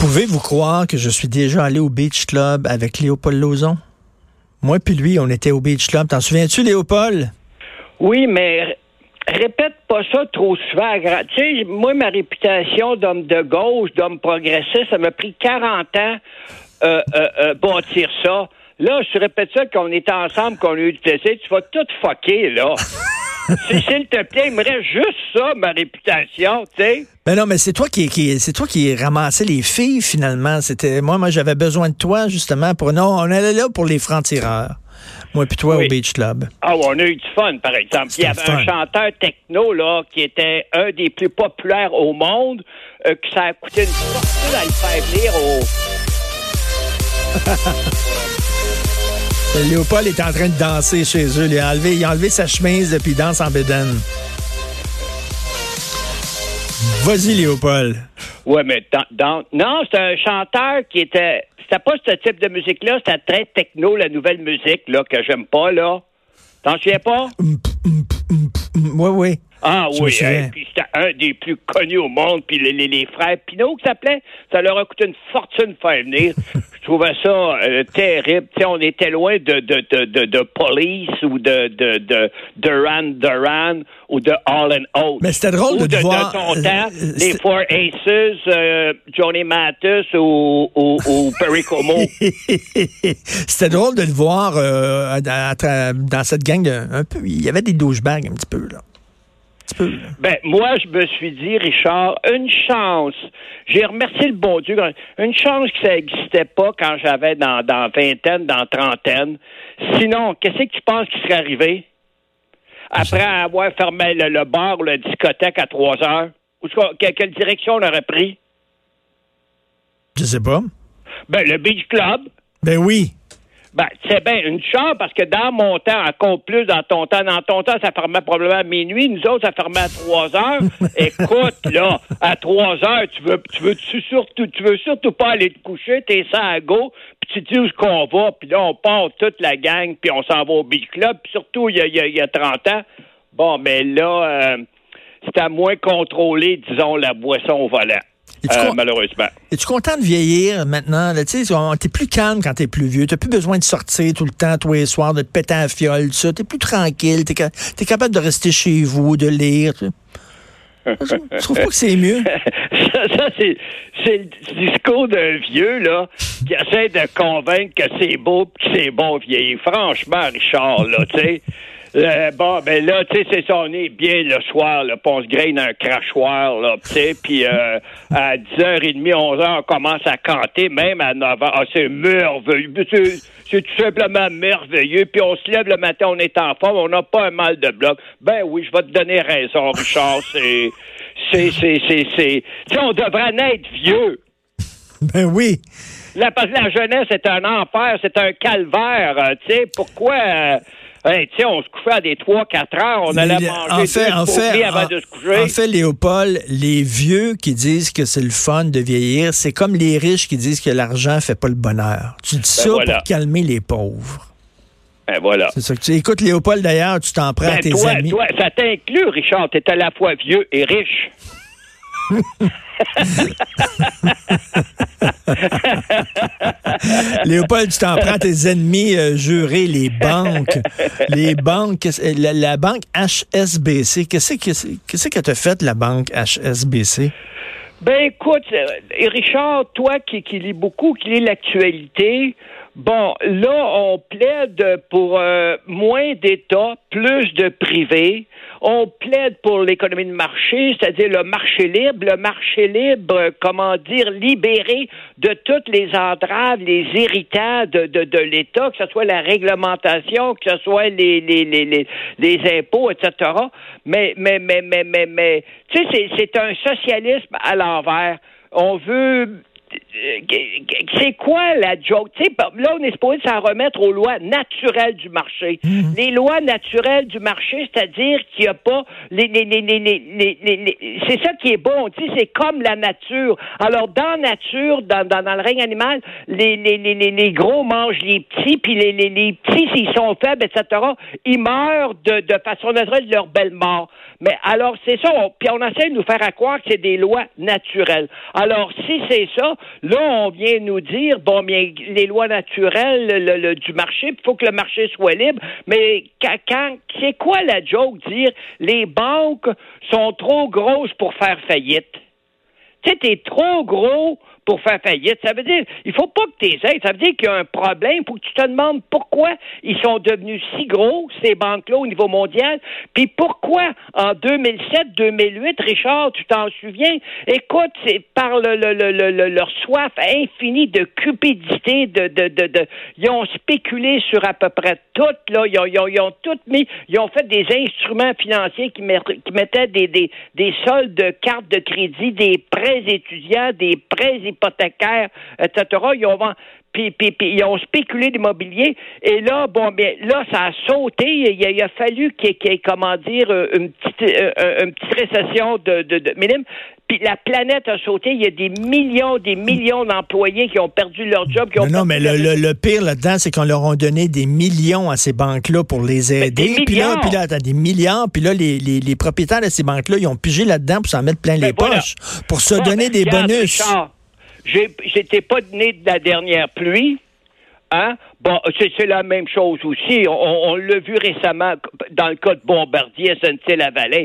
Pouvez-vous croire que je suis déjà allé au Beach Club avec Léopold Lozon? Moi puis lui, on était au Beach Club. T'en souviens-tu, Léopold? Oui, mais répète pas ça trop souvent. Tu sais, moi, ma réputation d'homme de gauche, d'homme progressiste, ça m'a pris 40 ans euh, euh, euh, bâtir ça. Là, je répète ça qu'on était ensemble, qu'on a eu du plaisir. Tu vas tout fucker, là. S'il te plaît, il me reste juste ça, ma réputation, tu sais. Ben non, mais c'est toi qui, qui c'est toi qui ramassais les filles finalement. C'était moi, moi j'avais besoin de toi justement pour non, on allait là pour les francs tireurs. Moi puis toi au Beach Club. Ah, on a eu du fun, par exemple. Il y avait un chanteur techno là qui était un des plus populaires au monde, euh, que ça a coûté une fortune à le faire venir au. Léopold est en train de danser chez eux. Il a enlevé, il a enlevé sa chemise et puis il danse en bédaine. Vas-y, Léopold. Ouais, mais dans, non, c'est un chanteur qui était. C'était pas ce type de musique-là, c'était très techno, la nouvelle musique, là, que j'aime pas, là. T'en souviens pas? Oui, oui. Ah oui, hein, puis c'était un des plus connus au monde, puis les, les, frères Pinot qui s'appelaient, ça leur a coûté une fortune de faire venir. Je trouvais ça euh, terrible. sais, on était loin de, de, de, de, Police ou de, de, de Duran Duran ou de All and Oates. Mais c'était drôle de, de, voir... ton euh, temps, les Four Aces, euh, Johnny Mathis ou, ou, ou Perry Como. c'était drôle de le voir dans cette gang de, un peu. Il y avait des douchebags un petit peu là. Ben, moi, je me suis dit, Richard, une chance. J'ai remercié le bon Dieu. Une chance que ça n'existait pas quand j'avais dans, dans vingtaine, dans trentaine. Sinon, qu'est-ce que tu penses qui serait arrivé? Après avoir fermé le, bar ou la discothèque à trois heures? Ou quelle direction on aurait pris? Je sais pas. Ben, le Beach Club. Ben oui. Ben, c'est bien une chance parce que dans mon temps, encore plus dans ton temps, dans ton temps, ça fermait probablement à minuit. Nous autres, ça fermait à 3 heures. Écoute, là, à 3 heures, tu veux, tu veux surtout, tu veux surtout pas aller te coucher, t'es sans à go, puis tu dis où qu'on va, puis là, on part toute la gang, puis on s'en va au Beach Club, puis surtout, il y a, y, y a 30 ans. Bon, mais là, euh, c'est à moins contrôler, disons, la boisson au volant. Euh, malheureusement. Es-tu content de vieillir maintenant? Tu es plus calme quand tu es plus vieux. Tu plus besoin de sortir tout le temps, tous les soirs, de te péter à fiole, Tu es plus tranquille. Tu es, capable de rester chez vous, de lire. Tu, trouves pas que c'est mieux? ça, c'est, le discours d'un vieux, là, qui essaie de convaincre que c'est beau que c'est bon vieillir. Franchement, Richard, là, tu sais. Euh, bon, ben là, tu sais, c'est ça, on est bien le soir, là, pis on se graine un crachoir, là, tu sais, puis euh, à 10h30, 11h, on commence à canter, même à 9h. Ah, c'est merveilleux. C'est tout simplement merveilleux. Puis on se lève le matin, on est en forme, on n'a pas un mal de bloc. Ben oui, je vais te donner raison, Richard. C'est, c'est, c'est, c'est, c'est... Tu sais, on devrait naître vieux. Ben oui. La, la jeunesse, c'est un enfer, c'est un calvaire. Euh, tu sais, pourquoi... Hey, on se couchait à des 3-4 heures, on allait manger en fait, en fait, avant de se coucher. En fait, Léopold, les vieux qui disent que c'est le fun de vieillir, c'est comme les riches qui disent que l'argent fait pas le bonheur. Tu dis ben ça pour calmer les pauvres. Ben voilà. C'est ça que tu écoutes Léopold d'ailleurs, tu t'en prends à ben, tes amis. Toi, ça t'inclut, Richard, tu es à la fois vieux et riche. Léopold, tu t'en prends tes ennemis euh, jurés, les banques. Les banques, la, banque HSBC. Qu'est-ce que qu'est-ce que t'as fait, la banque HSBC? Ben écoute, euh, Richard, toi qui, qui lis beaucoup, qui lis l'actualité, bon, là, on plaide pour euh, moins d'État, plus de privé. On plaide pour l'économie de marché, c'est-à-dire le marché libre, le marché libre, comment dire, libéré de toutes les entraves, les irritants de, de, de l'État, que ce soit la réglementation, que ce soit les, les, les, les, impôts, etc. Mais, mais, mais, mais, mais, mais tu sais, c'est un socialisme à l'envers. On veut c'est quoi la joke? là, on est supposé s'en remettre aux lois naturelles du marché. Mhm. Les lois naturelles du marché, c'est-à-dire qu'il n'y a pas les, les, les, c'est ça qui est bon. C'est comme la nature. Alors, dans la nature, dans, dans, dans le règne animal, les, les, les, les, gros mangent les petits, puis les, les, les petits, s'ils sont faibles, etc., ils meurent de, de façon naturelle de leur belle mort. Mais alors, c'est ça. puis on essaie de nous faire croire que c'est des lois naturelles. Alors, si c'est ça, Là, on vient nous dire, bon, bien, les lois naturelles du marché, il faut que le marché soit libre. Mais quand, c'est quoi la joke dire les banques sont trop grosses pour faire faillite? Tu sais, t'es trop gros pour faire faillite. Ça veut dire, il faut pas que tu aides. Ça veut dire qu'il y a un problème. Faut que tu te demandes pourquoi ils sont devenus si gros, ces banques-là, au niveau mondial. Puis pourquoi, en 2007, 2008, Richard, tu t'en souviens? Écoute, c'est par le, le, leur soif infinie de cupidité, de, de, de, ils ont spéculé sur à peu près tout, là. Ils ont, ils ont, tout mis, ils ont fait des instruments financiers qui, qui mettaient des, des, des soldes de cartes de crédit, des prêts étudiants, des prêts hypothécaires, etc. Ils ont, puis, puis, puis, ils ont spéculé l'immobilier. Et là, bon, bien, là, ça a sauté. Il, a, fallu qu'il y ait, comment dire, une petite, euh, une petite récession de, de, de minime. Puis la planète a sauté. Il y a des millions, des millions d'employés qui ont perdu leur job. Qui ont non, mais le, le, pire là-dedans, c'est qu'on leur a donné des millions à ces banques-là pour les aider. Puis là, puis là, des milliards. Puis là, les, les, les, propriétaires de ces banques-là, ils ont pigé là-dedans pour s'en mettre plein ben, les poches, pour se donner ben, des bonus. J'étais pas né de la dernière pluie. Hein? Bon, c'est la même chose aussi. On, l'a vu récemment dans le cas de Bombardier, SNC-Lavalin.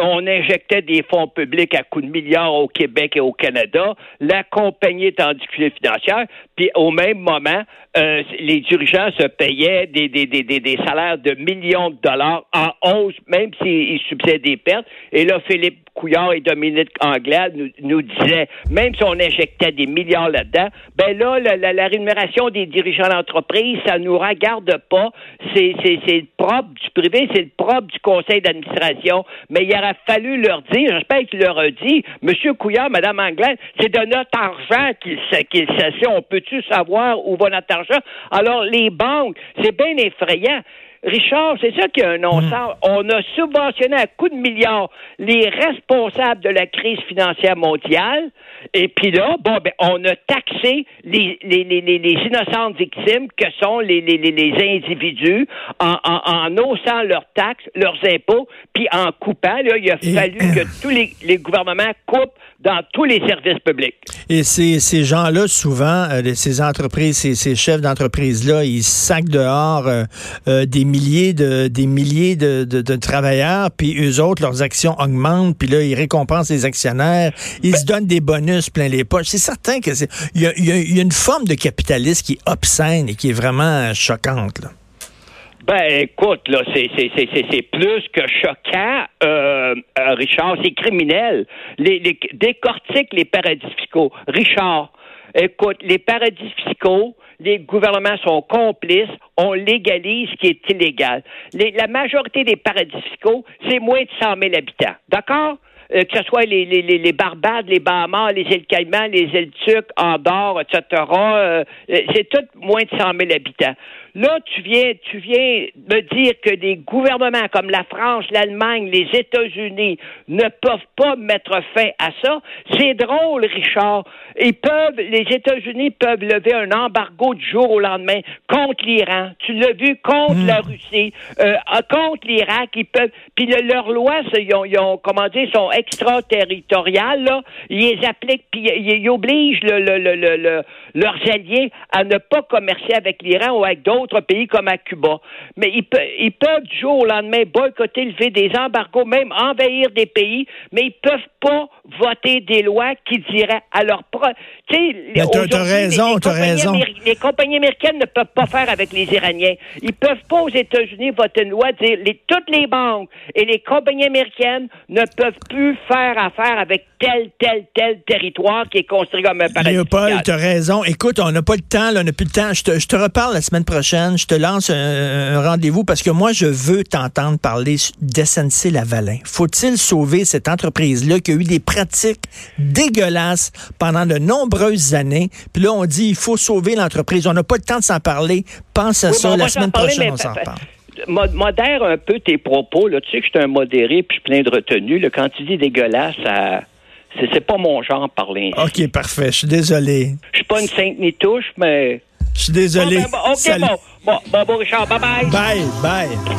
On injectait des fonds publics à coups de milliards au Québec et au Canada. La compagnie est en difficulté financière. Puis au même moment, euh, les dirigeants se payaient des, des, des, des, salaires de millions de dollars en hausse, même s'ils subissaient des pertes. Et là, Philippe Couillard et Dominique Anglade nous, disaient, même si on injectait des milliards là-dedans, ben là, la, rémunération des dirigeants d'entreprise, ça nous regarde pas. C'est, c'est, c'est le propre du privé, c'est le propre du conseil d'administration. Mais il aurait fallu leur dire, j'espère qu'il leur a dit, Monsieur Couillard, Madame Anglade, c'est de notre argent qu'il, qu'il s'assied. On peut-tu savoir où va notre argent? Alors, les banques, c'est bien effrayant. Richard, c'est ça qui est un non-sens. Hmm. On a subventionné à coups de milliards les responsables de la crise financière mondiale. Et puis là, bon, ben, on a taxé les, les, les, les innocentes victimes que sont les, les, les individus en, en, en haussant leurs taxes, leurs impôts, puis en coupant. Là, il a fallu que tous les, les gouvernements coupent dans tous les services publics. Et ces, ces gens-là, souvent, euh, ces entreprises, ces, ces chefs d'entreprise-là, ils sacent dehors euh, euh, des milliers de des milliers de, travailleurs, puis eux autres, leurs actions augmentent, puis là, ils récompensent les actionnaires, ils se donnent des bonus plein les poches. C'est certain que c'est il y a, une forme de capitalisme qui est obscène et qui est vraiment choquante. Là. Ben, écoute, là, c'est, plus que choquant, euh, euh, Richard. C'est criminel. Décortique les paradis fiscaux. Richard, écoute, les paradis fiscaux, les gouvernements sont complices, on légalise ce qui est illégal. Les, la majorité des paradis fiscaux, c'est moins de 100 000 habitants. D'accord? Euh, que ce soit les, les, les, Barbades, les Bahamas, les îles Caïmans, les îles Tuc, Andorre, etc. Euh, c'est tout moins de 100 000 habitants. Là, tu viens, tu viens me dire que des gouvernements comme la France, l'Allemagne, les États-Unis ne peuvent pas mettre fin à ça. C'est drôle, Richard. Ils peuvent, les États-Unis peuvent lever un embargo du jour au lendemain contre l'Iran. Tu l'as vu contre hmm. la Russie, euh, contre l'Irak. Ils peuvent, puis leurs lois, ils ont, ils ont, comment dire, sont extraterritoriales. Là. Ils les appliquent, puis ils, obligent le, le, le, leurs alliés à ne pas commercer avec l'Iran ou avec d'autres pays comme à Cuba. Mais ils, peuvent du jour au lendemain boycotter, lever des embargos, même envahir des pays, mais ils peuvent pas voter des lois qui diraient à leur propre... Tu sais, as raison, as raison. Les compagnies américaines ne peuvent pas faire avec les Iraniens. Ils peuvent pas aux États-Unis voter une loi dire les, toutes les banques et les compagnies américaines ne peuvent plus faire affaire avec tel, tel, tel territoire qui est construit comme un paradis. Léopold, tu as raison. Écoute, on n'a pas le temps, là, on n'a plus le temps. Je te, je te reparle la semaine prochaine je te lance un, rendez-vous parce que moi, je veux t'entendre parler d'SNC Lavalin. Faut-il sauver cette entreprise-là qui a eu des pratiques dégueulasses pendant de nombreuses années? Puis là, on dit, il faut sauver l'entreprise. On n'a pas le temps de s'en parler. Pense à ça. La semaine prochaine, on s'en parle modère un peu tes propos. Là. Tu sais que je suis un modéré puis plein de retenue. Quand tu dis dégueulasse, ça... c'est pas mon genre parler. OK, parfait. Je suis désolé. Je suis pas une sainte ni touche, mais je suis désolé. Bon, ben, OK, bon. Bon, bon, bon, Richard, bye bye. Bye, bye.